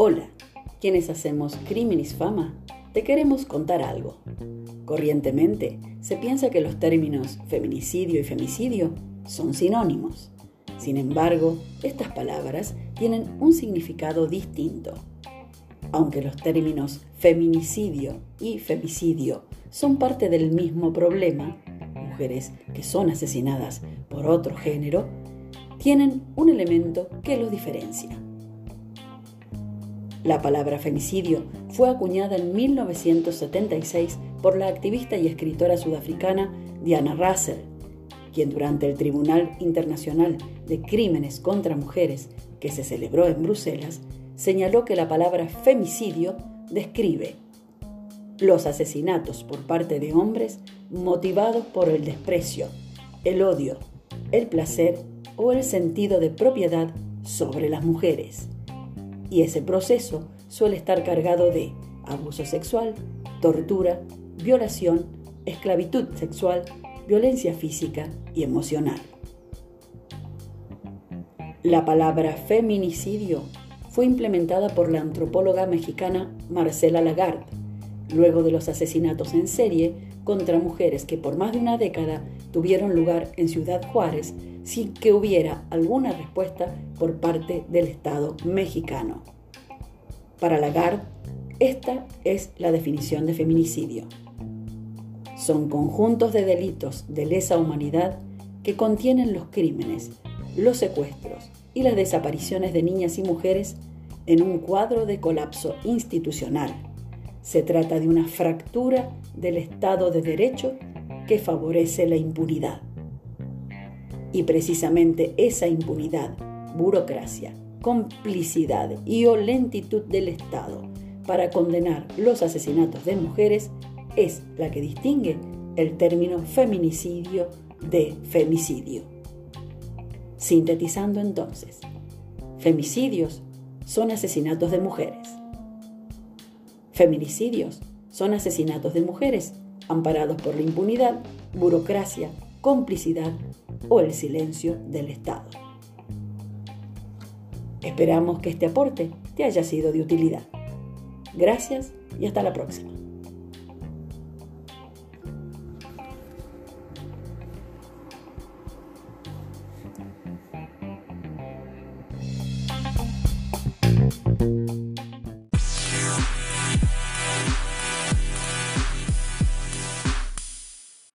Hola, quienes hacemos Criminis Fama, te queremos contar algo. Corrientemente, se piensa que los términos feminicidio y femicidio son sinónimos. Sin embargo, estas palabras tienen un significado distinto. Aunque los términos feminicidio y femicidio son parte del mismo problema, mujeres que son asesinadas por otro género, tienen un elemento que los diferencia. La palabra femicidio fue acuñada en 1976 por la activista y escritora sudafricana Diana Russell, quien durante el Tribunal Internacional de Crímenes contra Mujeres, que se celebró en Bruselas, señaló que la palabra femicidio describe los asesinatos por parte de hombres motivados por el desprecio, el odio, el placer o el sentido de propiedad sobre las mujeres y ese proceso suele estar cargado de abuso sexual, tortura, violación, esclavitud sexual, violencia física y emocional. La palabra feminicidio fue implementada por la antropóloga mexicana Marcela Lagarde, luego de los asesinatos en serie contra mujeres que por más de una década tuvieron lugar en Ciudad Juárez sin que hubiera alguna respuesta por parte del Estado mexicano. Para Lagarde, esta es la definición de feminicidio. Son conjuntos de delitos de lesa humanidad que contienen los crímenes, los secuestros y las desapariciones de niñas y mujeres en un cuadro de colapso institucional. Se trata de una fractura del Estado de Derecho que favorece la impunidad. Y precisamente esa impunidad, burocracia, complicidad y o lentitud del Estado para condenar los asesinatos de mujeres es la que distingue el término feminicidio de femicidio. Sintetizando entonces, femicidios son asesinatos de mujeres. Feminicidios son asesinatos de mujeres amparados por la impunidad, burocracia, complicidad o el silencio del Estado. Esperamos que este aporte te haya sido de utilidad. Gracias y hasta la próxima.